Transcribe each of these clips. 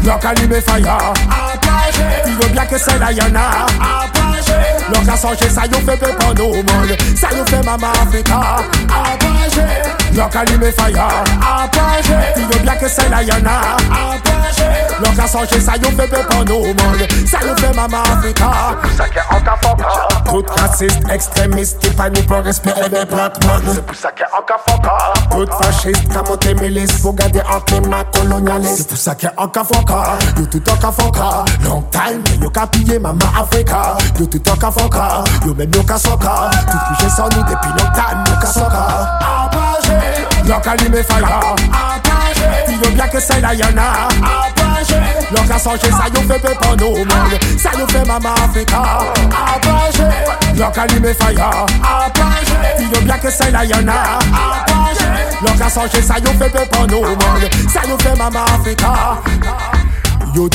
Bloc allumé fire Il veut bien que c'est là y'en a Bloc à changer ça you fait peu pour nous monde Ça you fait maman Africa Bloc allumé fire Il veut bien que c'est là y'en a à changer ça you fait peu pour nous monde Ça you fait maman Africa Ça qui est encore fort Tout raciste, extrémiste Qui pas nous pour respecter les black man C'est pour ça qui est encore fort tout fasciste, qu'a monté milice pour garder un climat colonialiste. C'est pour ça qu'il y a encore foka, yo tout encore foka. Long time, yo qu'a pillé maman Africa. Yo tout encore foka, yo même yo qu'a soka. Tout qui j'ai sans nous depuis long time, yo qu'a soka. Apagé, yo qu'a allumé fire. Apagé, yo bien que c'est là y'en a. Yo changé ça, yo fait peu pour nous monde. Ça yo fait maman Africa. Apagé, yo qu'a allumé fire. Apagé, yo bien que c'est là y'en a. Apagé, L'on a changé ça, yo fait peu pour nous, monde Ça yo fait maman Africa Yo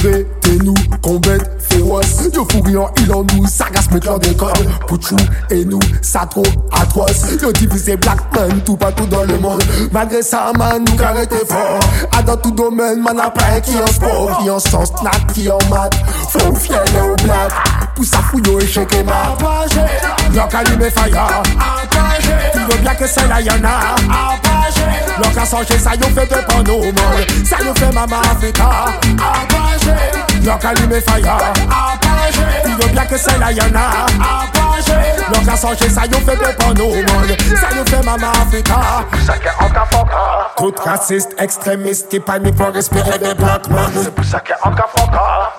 féroce Yo fourriant, il en nous, sagace mettre leur décor Pouchou et nous, ça trop atroce. Yo divisé black man, tout partout dans le monde. Malgré ça, man, nous carrété fort A dans tout domaine, man, a pas qui en sport? Qui en sens, snack, qui en maths Faut fier au black. Pour ça fouille échec et mat Apagé, bloc allumé fire tu veux bien que c'est là y'en a Changer ça yo nous monde Ça yo fait maman Africa. Apagé, bloc allumé fire. Apagé, tu veux bien que c'est là y'en a Apagé, bloc à changer ça yo nous monde Ça yo Tout raciste, extrémiste qui panique pour respirer des black man C'est pour ça qui est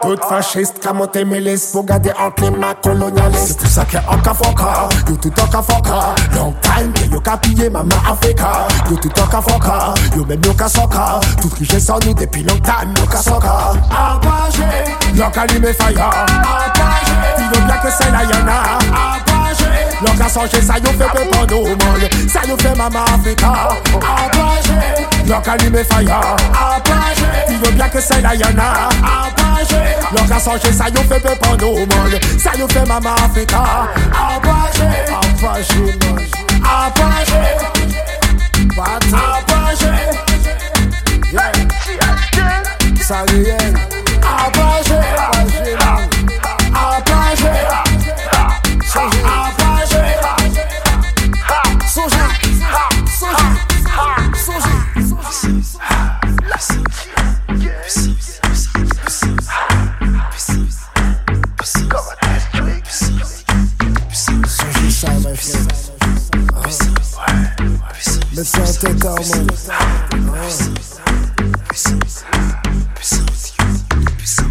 encore fort tout fasciste, qu'a monté milice pour garder un climat colonialiste. C'est pour ça qu'il y a encore foka, yo tout encore foka. Long time, que yo qu'a pillé maman Africa. Yo tout encore foka, yo même yo qu'a soka. Tout qui j'ai sans nous depuis long time, yo qu'a soka. Apagé, bloc allumé fire. Apagé, il veut bien que c'est là y'en a. Apagé, bloc à changer ça yo fait pour nous monde. Ça yo fait maman Africa. Apagé, bloc allumé fire. Apagé, il veut bien que c'est y'en a. Apagé, bloc à changer ça yo fait peu pour nous monde. Ça yo fait maman Africa. Apagé, apagé, apagé, apagé, yeah. Salienne, apagé, siente como. Percibes, percibes, percibes, percibes.